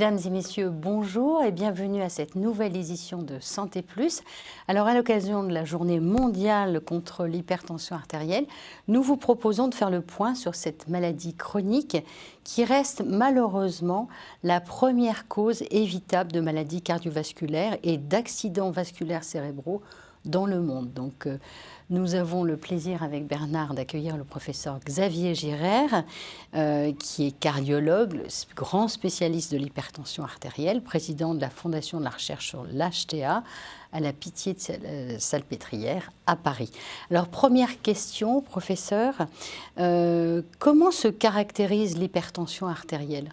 Mesdames et messieurs, bonjour et bienvenue à cette nouvelle édition de Santé Plus. Alors à l'occasion de la journée mondiale contre l'hypertension artérielle, nous vous proposons de faire le point sur cette maladie chronique qui reste malheureusement la première cause évitable de maladies cardiovasculaires et d'accidents vasculaires cérébraux dans le monde. Donc, euh, nous avons le plaisir avec Bernard d'accueillir le professeur Xavier Girard, euh, qui est cardiologue, grand spécialiste de l'hypertension artérielle, président de la Fondation de la recherche sur l'HTA à la Pitié de euh, Salpêtrière à Paris. Alors première question, professeur, comment se caractérise l'hypertension artérielle?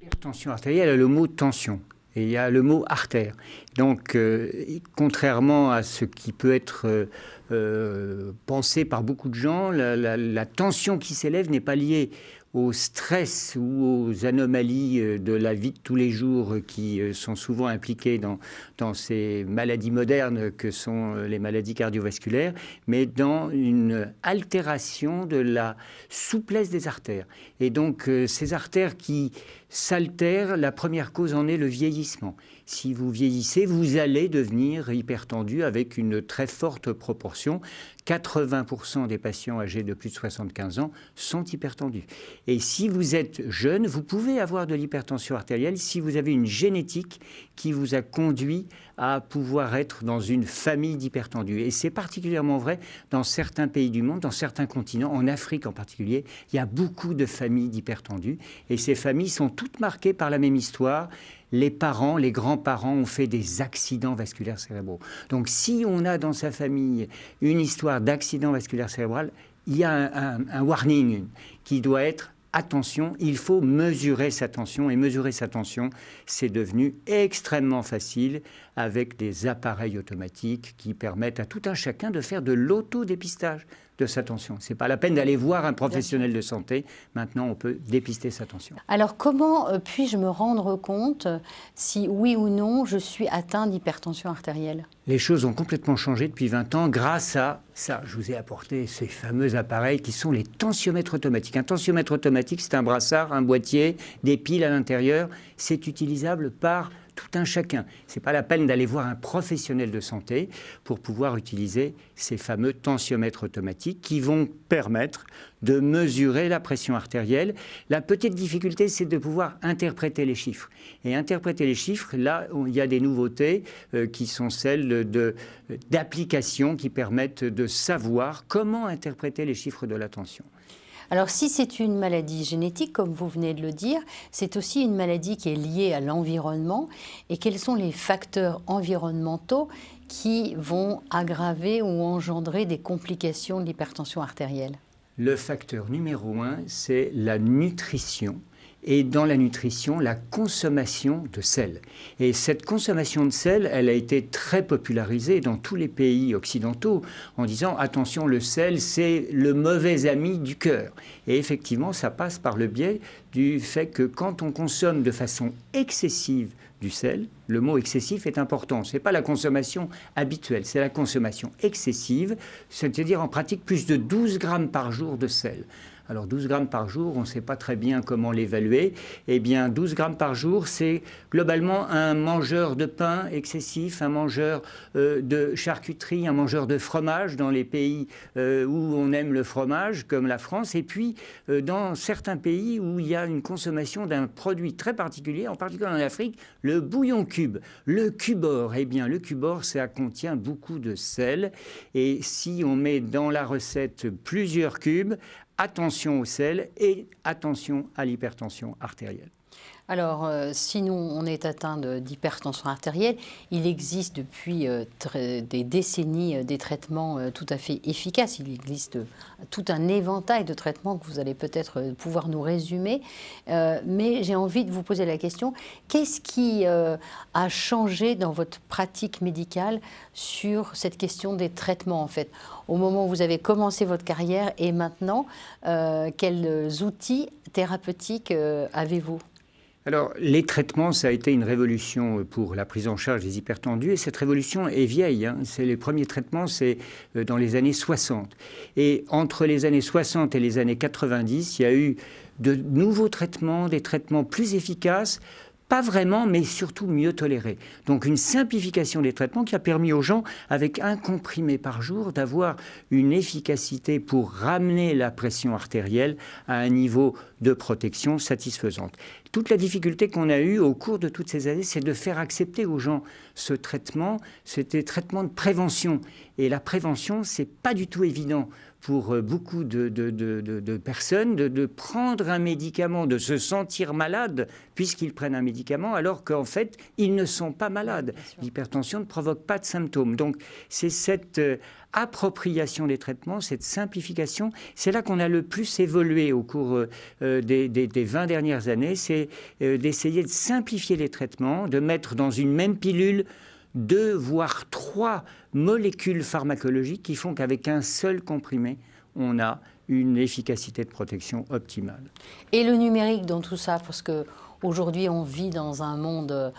L'hypertension artérielle a le mot tension il y a le mot artère. Donc, euh, contrairement à ce qui peut être euh, euh, pensé par beaucoup de gens, la tension qui s'élève n'est pas liée au stress ou aux anomalies de la vie de tous les jours qui sont souvent impliquées dans, dans ces maladies modernes que sont les maladies cardiovasculaires, mais dans une altération de la souplesse des artères. Et donc ces artères qui s'altèrent, la première cause en est le vieillissement. Si vous vieillissez, vous allez devenir hypertendu avec une très forte proportion. 80% des patients âgés de plus de 75 ans sont hypertendus. Et si vous êtes jeune, vous pouvez avoir de l'hypertension artérielle si vous avez une génétique qui vous a conduit à pouvoir être dans une famille d'hypertendus. Et c'est particulièrement vrai dans certains pays du monde, dans certains continents, en Afrique en particulier. Il y a beaucoup de familles d'hypertendus. Et ces familles sont toutes marquées par la même histoire les parents, les grands-parents ont fait des accidents vasculaires cérébraux. Donc si on a dans sa famille une histoire d'accident vasculaire cérébral, il y a un, warning qui doit être attention, il faut mesurer sa tension. Et mesurer sa tension, c'est devenu extrêmement facile avec des appareils automatiques qui permettent à tout un chacun de faire de l'autodépistage de sa tension. Ce n'est pas la peine d'aller voir un professionnel de santé. Maintenant, on peut dépister sa tension. Alors, comment euh, puis-je me rendre compte si oui ou non je suis atteint d'hypertension artérielle? Les choses ont complètement changé depuis 20 ans grâce à ça. Je vous ai apporté ces fameux appareils qui sont les tensiomètres automatiques. Un tensiomètre automatique, c'est un brassard, un boîtier, des piles à l'intérieur. C'est utilisable par tout un chacun. Ce n'est pas la peine d'aller voir un professionnel de santé pour pouvoir utiliser ces fameux tensiomètres automatiques qui vont permettre de mesurer la pression artérielle. La petite difficulté, c'est de pouvoir interpréter les chiffres. Et interpréter les chiffres, là, il y a des nouveautés euh, qui sont celles d'applications qui permettent de savoir comment interpréter les chiffres de la tension. Alors si c'est une maladie génétique, comme vous venez de le dire, c'est aussi une maladie qui est liée à l'environnement. Et quels sont les facteurs environnementaux qui vont aggraver ou engendrer des complications de l'hypertension artérielle? Le facteur numéro un, c'est la nutrition et dans la nutrition la consommation de sel. Et cette consommation de sel, elle a été très popularisée dans tous les pays occidentaux en disant attention, le sel, c'est le mauvais ami du cœur. Et effectivement, ça passe par le biais du fait que quand on consomme de façon excessive du sel, le mot excessif est important. Ce n'est pas la consommation habituelle, c'est la consommation excessive, c'est-à-dire en pratique plus de 12 grammes par jour de sel. Alors 12 grammes par jour, on ne sait pas très bien comment l'évaluer. Eh bien 12 grammes par jour, c'est globalement un mangeur de pain excessif, un mangeur euh, de charcuterie, un mangeur de fromage dans les pays euh, où on aime le fromage, comme la France, et puis euh, dans certains pays où il y a une consommation d'un produit très particulier, en particulier en Afrique, le bouillon cube, le cubor. Eh bien le cubor, ça contient beaucoup de sel, et si on met dans la recette plusieurs cubes, attention au sel et attention à l'hypertension artérielle. Alors, euh, si nous, on est atteint d'hypertension artérielle, il existe depuis euh, des décennies euh, des traitements tout à fait efficaces. Il existe tout un éventail de traitements que vous allez peut-être pouvoir nous résumer. mais j'ai envie de vous poser la question, qu'est-ce qui a changé dans votre pratique médicale sur cette question des traitements, en fait? Au moment où vous avez commencé votre carrière et maintenant, quels outils thérapeutiques avez-vous? Alors, les traitements, ça a été une révolution pour la prise en charge des hypertendus, et cette révolution est vieille. Hein. C'est les premiers traitements, c'est euh, dans les années 60. Et entre les années 60 et les années 90, il y a eu de nouveaux traitements, des traitements plus efficaces, pas vraiment, mais surtout mieux tolérés. Donc une simplification des traitements qui a permis aux gens, avec un comprimé par jour, d'avoir une efficacité pour ramener la pression artérielle à un niveau de protection satisfaisante. Toute la difficulté qu'on a eue au cours de toutes ces années, c'est de faire accepter aux gens ce traitement. C'était traitement de prévention. Et la prévention, c'est pas du tout évident pour euh, beaucoup de, personnes de, prendre un médicament, de se sentir malade puisqu'ils prennent un médicament, alors qu'en fait, ils ne sont pas malades. L'hypertension ne provoque pas de symptômes. Donc, c'est cette euh, appropriation des traitements, cette simplification, c'est là qu'on a le plus évolué au cours euh, des, des, 20 dernières années, c'est d'essayer de simplifier les traitements, de mettre dans une même pilule deux, voire trois molécules pharmacologiques qui font qu'avec un seul comprimé, on a une efficacité de protection optimale. Et le numérique dans tout ça, parce que aujourd'hui on vit dans un monde euh,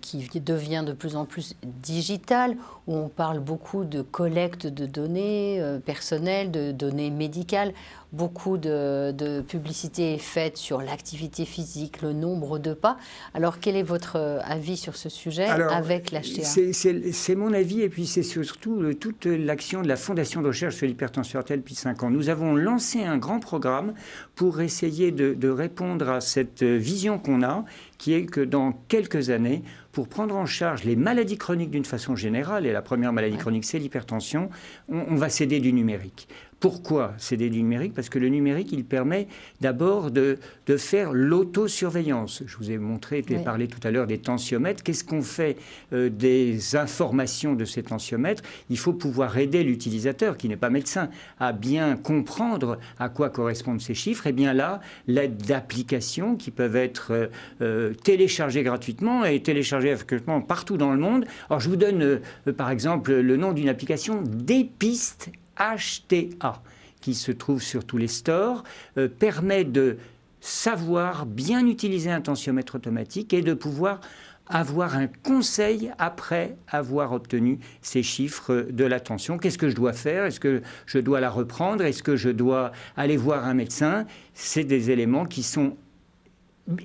qui devient de plus en plus digital, où on parle beaucoup de collecte de données euh, personnelles, de données médicales. Beaucoup de, de publicité est faite sur l'activité physique, le nombre de pas. Alors, quel est votre euh, avis sur ce sujet avec l'HTA C'est mon avis, et puis c'est surtout toute l'action de la Fondation de recherche sur l'hypertension artérielle depuis 5 ans. Nous avons lancé un grand programme pour essayer de, de répondre à cette vision qu'on a, qui est que dans quelques années, pour prendre en charge les maladies chroniques d'une façon générale, et la première maladie chronique c'est l'hypertension, on, va céder du numérique. Pourquoi céder du numérique Parce que le numérique, il permet d'abord de, de, faire l'autosurveillance. Je vous ai montré, je parlé tout à l'heure des tensiomètres. Qu'est-ce qu'on fait euh, des informations de ces tensiomètres? Il faut pouvoir aider l'utilisateur, qui n'est pas médecin, à bien comprendre à quoi correspondent ces chiffres. Et bien là, l'aide d'applications qui peuvent être euh, euh, téléchargées gratuitement et téléchargées gratuitement partout dans le monde. Alors je vous donne par exemple le nom d'une application, Dépiste HTA, qui se trouve sur tous les stores, euh, permet de savoir bien utiliser un tensiomètre automatique et de pouvoir avoir un conseil après avoir obtenu ces chiffres de la tension. Qu'est-ce que je dois faire? Est-ce que je dois la reprendre? Est-ce que je dois aller voir un médecin? C'est des éléments qui sont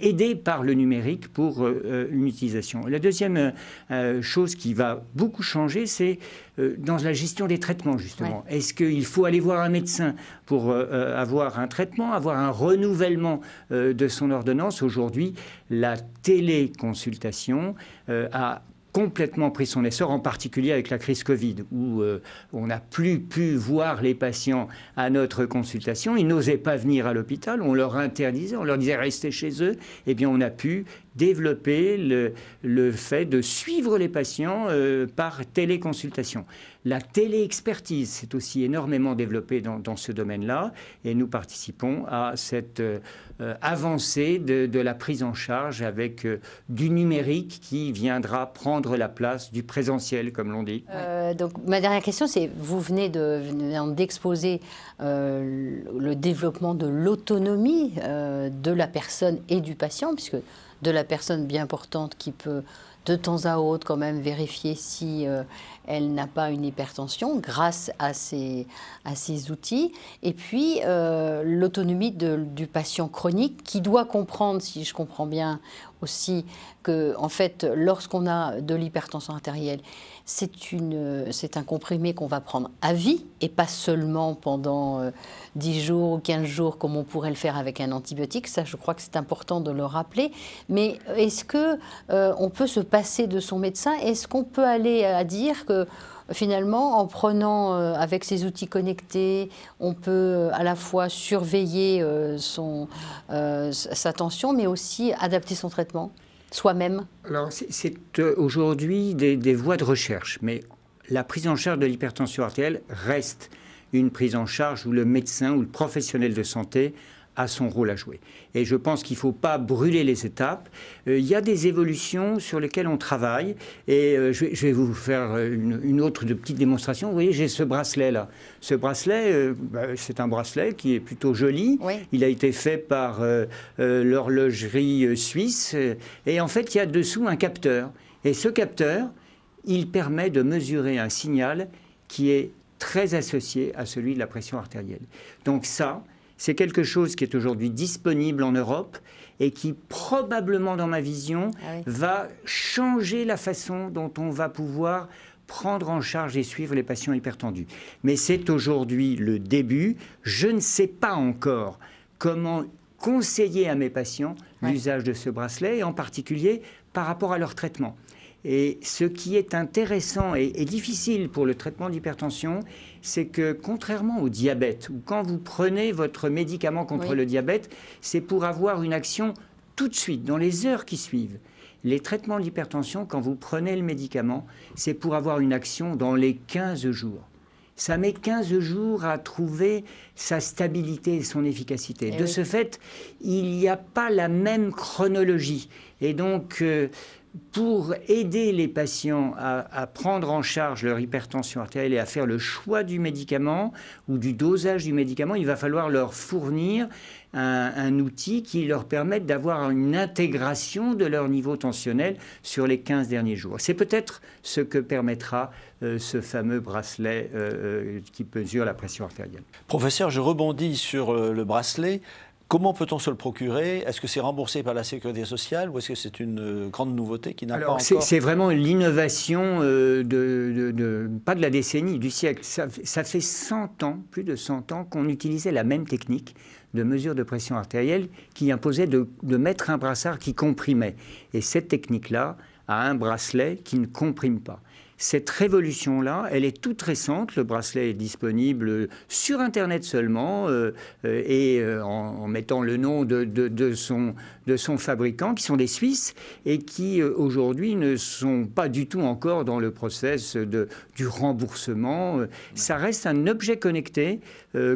aidé par le numérique pour euh, euh, une utilisation. La deuxième euh, chose qui va beaucoup changer, c'est dans la gestion des traitements, justement. Est-ce qu'il faut aller voir un médecin pour avoir un traitement, avoir un renouvellement de son ordonnance? Aujourd'hui, la téléconsultation a complètement pris son essor, en particulier avec la crise Covid, où euh, on n'a plus pu voir les patients à notre consultation. Ils n'osaient pas venir à l'hôpital, on leur interdisait, on leur disait rester chez eux. Eh bien, on a pu développer le, fait de suivre les patients euh, par téléconsultation. La téléexpertise s'est aussi énormément développée dans, ce domaine-là et nous participons à cette euh, avancée de, de, la prise en charge avec euh, du numérique qui viendra prendre la place du présentiel, comme l'on dit. donc ma dernière question, c'est vous venez d'exposer le développement de l'autonomie de la personne et du patient, puisque de la personne bien portante qui peut de temps à autre quand même vérifier si euh, elle n'a pas une hypertension grâce à ces, à ces outils. Et puis euh, l'autonomie du patient chronique qui doit comprendre, si je comprends bien aussi, que en fait lorsqu'on a de l'hypertension artérielle, c'est un comprimé qu'on va prendre à vie et pas seulement pendant 10 euh, jours ou 15 jours comme on pourrait le faire avec un antibiotique. Ça, je crois que c'est important de le rappeler. Mais est-ce que euh, on peut se passer de son médecin? Est-ce qu'on peut aller à dire que finalement, en prenant euh, avec ces outils connectés, on peut à la fois surveiller son, sa tension, mais aussi adapter son traitement? Soi-même Alors, c'est euh, aujourd'hui des, des, voies de recherche, mais la prise en charge de l'hypertension artérielle reste une prise en charge où le médecin ou le professionnel de santé a son rôle à jouer. Et je pense qu'il ne faut pas brûler les étapes. Euh, il y a des évolutions sur lesquelles on travaille. Et euh, je, vais, vous faire une, autre de petite démonstration. Vous voyez, j'ai ce bracelet-là. Ce bracelet, euh, bah, c'est un bracelet qui est plutôt joli. Il a été fait par l'horlogerie suisse. Et en fait, il y a dessous un capteur. Et ce capteur, il permet de mesurer un signal qui est très associé à celui de la pression artérielle. Donc ça, c'est quelque chose qui est aujourd'hui disponible en Europe et qui probablement, dans ma vision, ah va changer la façon dont on va pouvoir prendre en charge et suivre les patients hypertendus. Mais c'est aujourd'hui le début. Je ne sais pas encore comment conseiller à mes patients l'usage de ce bracelet, et en particulier par rapport à leur traitement. Et ce qui est intéressant et, difficile pour le traitement d'hypertension, c'est que contrairement au diabète, où quand vous prenez votre médicament contre le diabète, c'est pour avoir une action tout de suite, dans les heures qui suivent. Les traitements d'hypertension, quand vous prenez le médicament, c'est pour avoir une action dans les 15 jours. Ça met 15 jours à trouver sa stabilité et son efficacité. Eh de ce fait, il n'y a pas la même chronologie. Et donc, euh, pour aider les patients à, prendre en charge leur hypertension artérielle et à faire le choix du médicament ou du dosage du médicament, il va falloir leur fournir un, outil qui leur permette d'avoir une intégration de leur niveau tensionnel sur les 15 derniers jours. C'est peut-être ce que permettra euh, ce fameux bracelet euh, euh, qui mesure la pression artérielle. Professeur, je rebondis sur le bracelet. Comment peut-on se le procurer? Est-ce que c'est remboursé par la sécurité sociale ou est-ce que c'est une euh, grande nouveauté qui n'a pas encore C'est vraiment l'innovation, euh, de, pas de la décennie, du siècle. Ça, fait 100 ans, plus de 100 ans, qu'on utilisait la même technique de mesure de pression artérielle qui imposait de, de mettre un brassard qui comprimait. Et cette technique-là a un bracelet qui ne comprime pas. Cette révolution-là, elle est toute récente. Le bracelet est disponible sur Internet seulement euh, euh, et euh, en, mettant le nom de, son, de son fabricant, qui sont des Suisses et qui aujourd'hui ne sont pas du tout encore dans le process de, du remboursement. Ça reste un objet connecté,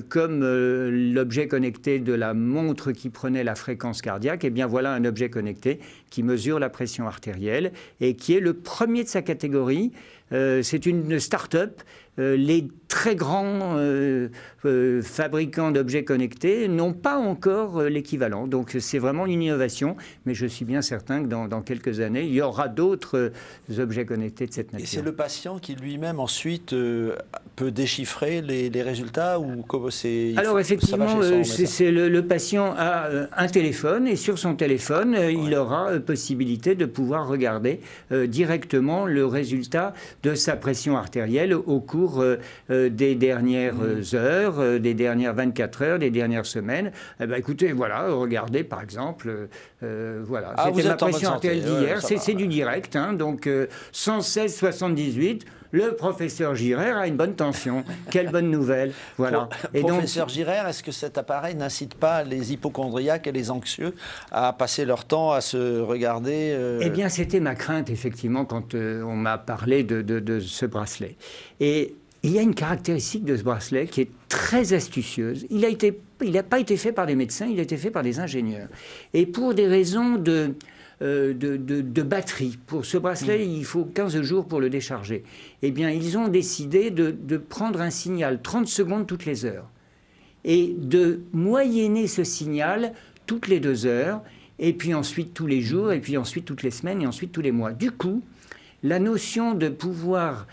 comme l'objet connecté de la montre qui prenait la fréquence cardiaque. Et eh bien voilà un objet connecté qui mesure la pression artérielle et qui est le premier de sa catégorie. Euh, c'est une start-up les très grands euh, euh, fabricants d'objets connectés n'ont pas encore l'équivalent. Donc c'est vraiment une innovation, mais je suis bien certain que dans, quelques années, il y aura d'autres objets connectés de cette nature. Et c'est le patient qui lui-même ensuite peut déchiffrer les, résultats ou comment c'est Alors effectivement, c'est le, patient a un téléphone et sur son téléphone, il aura possibilité de pouvoir regarder directement le résultat de sa pression artérielle au cours euh, euh, des dernières mmh. heures, euh, des dernières 24 heures, des dernières semaines. Eh ben, écoutez, voilà, regardez par exemple, voilà, ah, c'était ma pression d'hier, c'est du direct, hein, donc 116 78 le professeur Girard a une bonne tension. Quelle bonne nouvelle. Voilà. Et professeur Girard, est-ce que cet appareil n'incite pas les hypochondriaques et les anxieux à passer leur temps à se regarder Eh bien, c'était ma crainte, effectivement, quand on m'a parlé de, de, ce bracelet. Et il y a une caractéristique de ce bracelet qui est très astucieuse. Il n'a pas été fait par des médecins, il a été fait par des ingénieurs. Et pour des raisons de, euh, de, batterie. Pour ce bracelet, mm. il faut 15 jours pour le décharger. Eh bien, ils ont décidé de, prendre un signal 30 secondes toutes les heures et de moyenner ce signal toutes les deux heures, et puis ensuite tous les jours, et puis ensuite toutes les semaines, et ensuite tous les mois. Du coup, la notion de pouvoir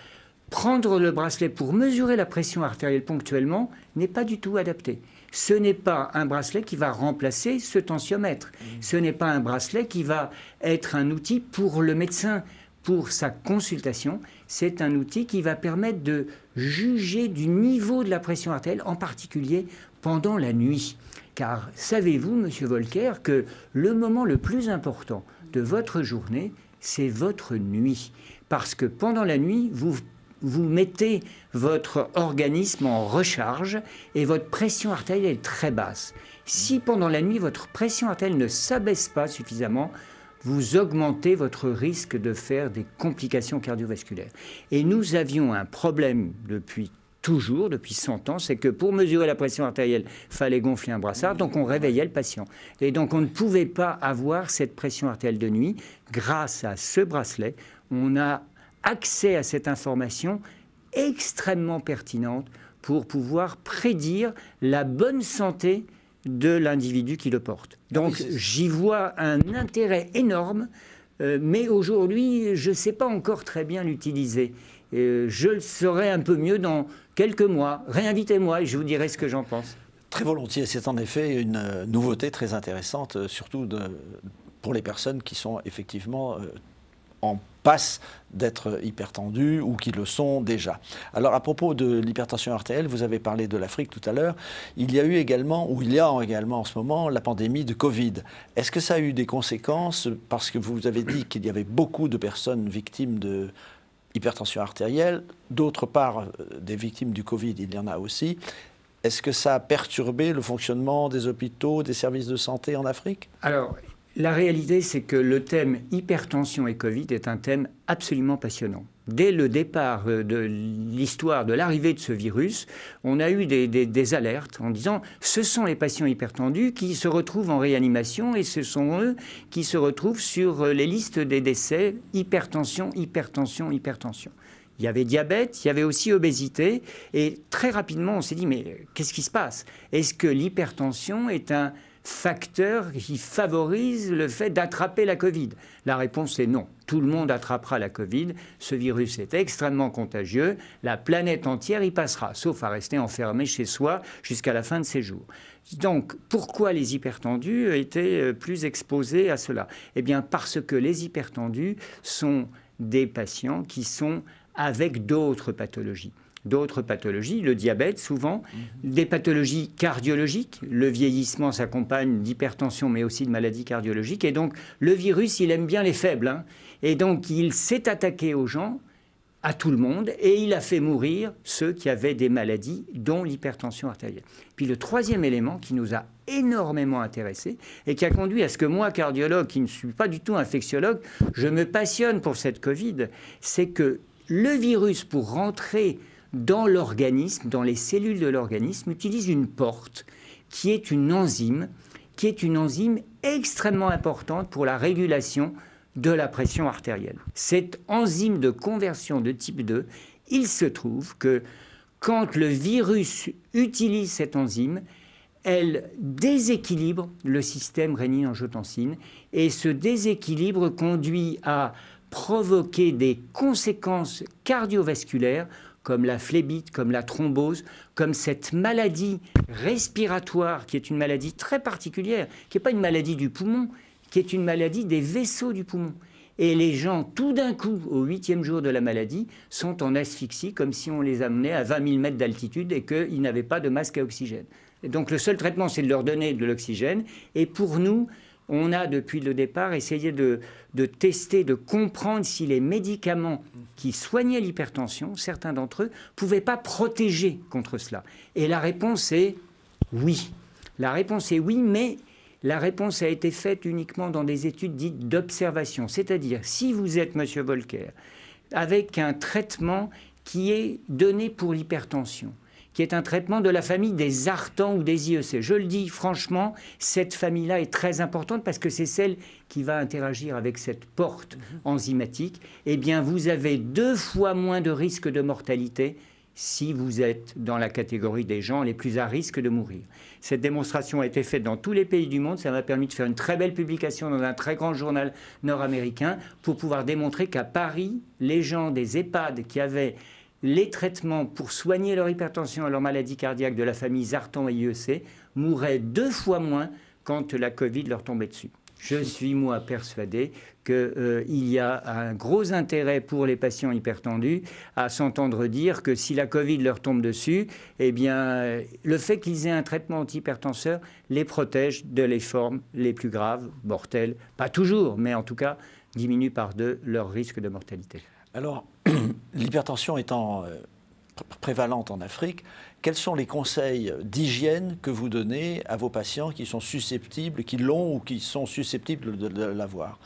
prendre le bracelet pour mesurer la pression artérielle ponctuellement n'est pas du tout adapté. Ce n'est pas un bracelet qui va remplacer ce tensiomètre. Mmh. Ce n'est pas un bracelet qui va être un outil pour le médecin, pour sa consultation. C'est un outil qui va permettre de juger du niveau de la pression artérielle, en particulier pendant la nuit. Car savez-vous, monsieur Volcker, que le moment le plus important de votre journée, c'est votre nuit. Parce que pendant la nuit, vous vous mettez votre organisme en recharge et votre pression artérielle est très basse. Si pendant la nuit votre pression artérielle ne s'abaisse pas suffisamment, vous augmentez votre risque de faire des complications cardiovasculaires. Et nous avions un problème depuis toujours depuis 100 ans, c'est que pour mesurer la pression artérielle, fallait gonfler un brassard, donc on réveillait le patient. Et donc on ne pouvait pas avoir cette pression artérielle de nuit. Grâce à ce bracelet, on a accès à cette information extrêmement pertinente pour pouvoir prédire la bonne santé de l'individu qui le porte. Donc j'y vois un intérêt énorme, euh, mais aujourd'hui, je ne sais pas encore très bien l'utiliser. Euh, je le saurai un peu mieux dans quelques mois. Réinvitez-moi et je vous dirai ce que j'en pense. Très volontiers. C'est en effet une euh, nouveauté très intéressante, surtout pour les personnes qui sont effectivement en passe d'être hypertendues ou qui le sont déjà. Alors à propos de l'hypertension artérielle, vous avez parlé de l'Afrique tout à l'heure. Il y a eu également, ou il y a également en ce moment, la pandémie de Covid. Est-ce que ça a eu des conséquences? Parce que vous avez dit qu'il y avait beaucoup de personnes victimes de hypertension artérielle. D'autre part, euh, des victimes du Covid, il y en a aussi. Est-ce que ça a perturbé le fonctionnement des hôpitaux, des services de santé en Afrique? Alors, la réalité, c'est que le thème hypertension et Covid est un thème absolument passionnant. Dès le départ euh, de l'histoire de l'arrivée de ce virus, on a eu des, alertes en disant ce sont les patients hypertendus qui se retrouvent en réanimation et ce sont eux qui se retrouvent sur euh, les listes des décès hypertension, hypertension, hypertension. Il y avait diabète, il y avait aussi obésité et très rapidement on s'est dit mais qu'est-ce qui se passe? Est-ce que l'hypertension est un facteur qui favorise le fait d'attraper la Covid La réponse est non. Tout le monde attrapera la Covid. Ce virus est extrêmement contagieux. La planète entière y passera, sauf à rester enfermé chez soi jusqu'à la fin de ses jours. Donc, pourquoi les hypertendus étaient euh, plus exposés à cela? Eh bien, parce que les hypertendus sont des patients qui sont avec d'autres pathologies d'autres pathologies, le diabète souvent, des pathologies cardiologiques. Le vieillissement s'accompagne d'hypertension, mais aussi de maladies cardiologiques. Et donc, le virus, il aime bien les faibles. Hein. Et donc, il s'est attaqué aux gens, à tout le monde, et il a fait mourir ceux qui avaient des maladies, dont l'hypertension artérielle. Puis le troisième élément qui nous a énormément intéressés et qui a conduit à ce que moi, cardiologue, qui ne suis pas du tout infectiologue, je me passionne pour cette Covid, c'est que le virus, pour rentrer dans l'organisme, dans les cellules de l'organisme, utilise une porte qui est une enzyme, qui est une enzyme extrêmement importante pour la régulation de la pression artérielle. Cette enzyme de conversion de type 2, il se trouve que quand le virus utilise cette enzyme, elle déséquilibre le système rénine-angiotensine et ce déséquilibre conduit à provoquer des conséquences cardiovasculaires comme la phlébite, comme la thrombose, comme cette maladie respiratoire qui est une maladie très particulière, qui n'est pas une maladie du poumon, qui est une maladie des vaisseaux du poumon. Et les gens, tout d'un coup, au huitième jour de la maladie, sont en asphyxie, comme si on les amenait à 20 000 mètres d'altitude et qu'ils n'avaient pas de masque à oxygène. donc le seul traitement, c'est de leur donner de l'oxygène. Et pour nous, on a depuis le départ essayé de, tester, de comprendre si les médicaments qui soignaient l'hypertension, certains d'entre eux, pouvaient pas protéger contre cela. Et la réponse est oui. La réponse est oui, mais la réponse a été faite uniquement dans des études dites d'observation. C'est-à-dire, si vous êtes, Monsieur Volcker, avec un traitement qui est donné pour l'hypertension, qui est un traitement de la famille des artans ou des IEC. Je le dis franchement, cette famille-là est très importante parce que c'est celle qui va interagir avec cette porte mhm. enzymatique. Eh bien, vous avez deux fois moins de risque de mortalité si vous êtes dans la catégorie des gens les plus à risque de mourir. Cette démonstration a été faite dans tous les pays du monde. Ça m'a permis de faire une très belle publication dans un très grand journal nord-américain pour pouvoir démontrer qu'à Paris, les gens des EHPAD qui avaient les traitements pour soigner leur hypertension et leur maladie cardiaque de la famille Zartan et IEC mouraient deux fois moins quand la Covid leur tombait dessus. Je suis, moi, persuadé qu'il euh, y a un gros intérêt pour les patients hypertendus à s'entendre dire que si la Covid leur tombe dessus, eh bien, le fait qu'ils aient un traitement antihypertenseur les protège de les formes les plus graves, mortelles. Pas toujours, mais en tout cas, diminue par deux leur risque de mortalité. Alors, l'hypertension étant euh, prévalente en Afrique, quels sont les conseils d'hygiène que vous donnez à vos patients qui sont susceptibles, qui l'ont ou qui sont susceptibles de, l'avoir?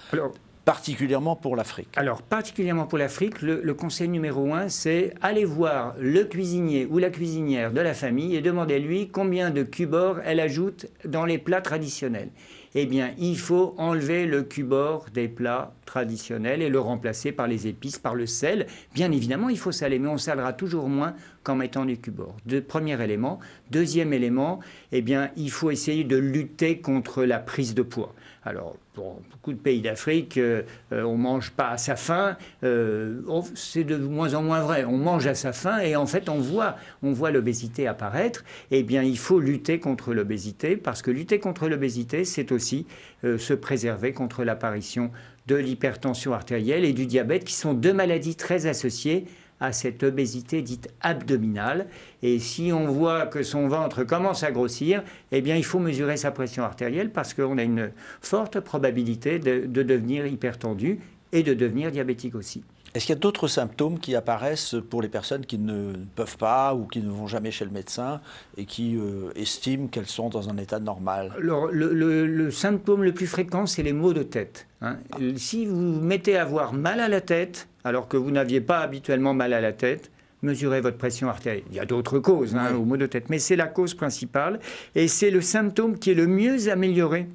Particulièrement pour l'Afrique. Alors, particulièrement pour l'Afrique, le, le, conseil numéro un, c'est aller voir le cuisinier ou la cuisinière de la famille et demander lui combien de cubor elle ajoute dans les plats traditionnels. Eh bien, il faut enlever le cubord des plats traditionnels et le remplacer par les épices, par le sel. Bien évidemment, il faut saler, mais on salera toujours moins qu'en mettant du cubord. Premier élément. Deuxième élément, eh bien, il faut essayer de lutter contre la prise de poids. Alors, pour beaucoup de pays d'Afrique, euh, euh, on ne mange pas à sa faim. Euh, c'est de moins en moins vrai. On mange à sa faim et en fait, on voit, on voit l'obésité apparaître. Eh bien, il faut lutter contre l'obésité parce que lutter contre l'obésité, c'est aussi se préserver contre l'apparition de l'hypertension artérielle et du diabète, qui sont deux maladies très associées à cette obésité dite abdominale. Et si on voit que son ventre commence à grossir, eh bien, il faut mesurer sa pression artérielle parce qu'on a une forte probabilité de, devenir hypertendu et de devenir diabétique aussi. Est-ce qu'il y a d'autres symptômes qui apparaissent pour les personnes qui ne peuvent pas ou qui ne vont jamais chez le médecin et qui euh, estiment qu'elles sont dans un état normal? Alors, le, symptôme le plus fréquent, c'est les maux de tête. Hein. Si vous mettez à avoir mal à la tête, alors que vous n'aviez pas habituellement mal à la tête, mesurez votre pression artérielle. Il y a d'autres causes hein, aux maux de tête, mais c'est la cause principale et c'est le symptôme qui est le mieux amélioré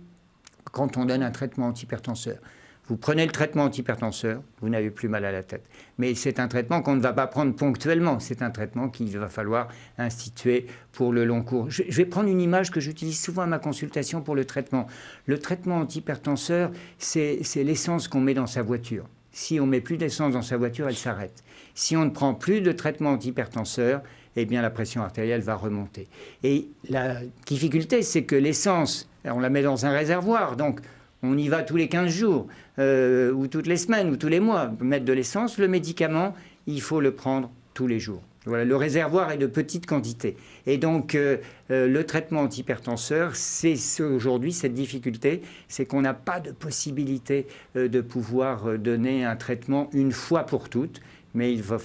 quand on donne un traitement antihypertenseur. Vous prenez le traitement antihypertenseur, vous n'avez plus mal à la tête. Mais c'est un traitement qu'on ne va pas prendre ponctuellement. C'est un traitement qu'il va falloir instituer pour le long cours. Je, vais prendre une image que j'utilise souvent à ma consultation pour le traitement. Le traitement antihypertenseur, c'est l'essence qu'on met dans sa voiture. Si on met plus d'essence dans sa voiture, elle s'arrête. Si on ne prend plus de traitement antihypertenseur, eh bien la pression artérielle va remonter. Et la difficulté, c'est que l'essence, on la met dans un réservoir, donc on y va tous les 15 jours, euh, ou toutes les semaines, ou tous les mois, mettre de l'essence. Le médicament, il faut le prendre tous les jours. Voilà, le réservoir est de petite quantité. Et donc, euh, euh, le traitement antihypertenseur, c'est aujourd'hui cette difficulté, c'est qu'on n'a pas de possibilité de pouvoir donner un traitement une fois pour toutes, mais il va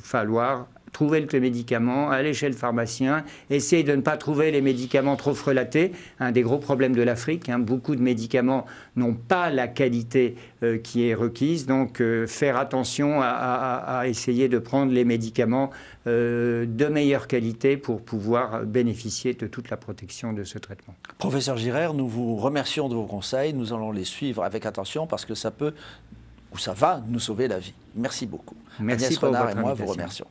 falloir trouver le médicament, aller chez le pharmacien, essayer de ne pas trouver les médicaments trop frelatés. Un des gros problèmes de l'Afrique, hein, beaucoup de médicaments n'ont pas la qualité euh, qui est requise, donc euh, faire attention à, essayer de prendre les médicaments euh, de meilleure qualité pour pouvoir bénéficier de toute la protection de ce traitement. Professeur Girard, nous vous remercions de vos conseils, nous allons les suivre avec attention parce que ça peut ou ça va nous sauver la vie. Merci beaucoup. Merci Agnès Renard et moi vous remercions.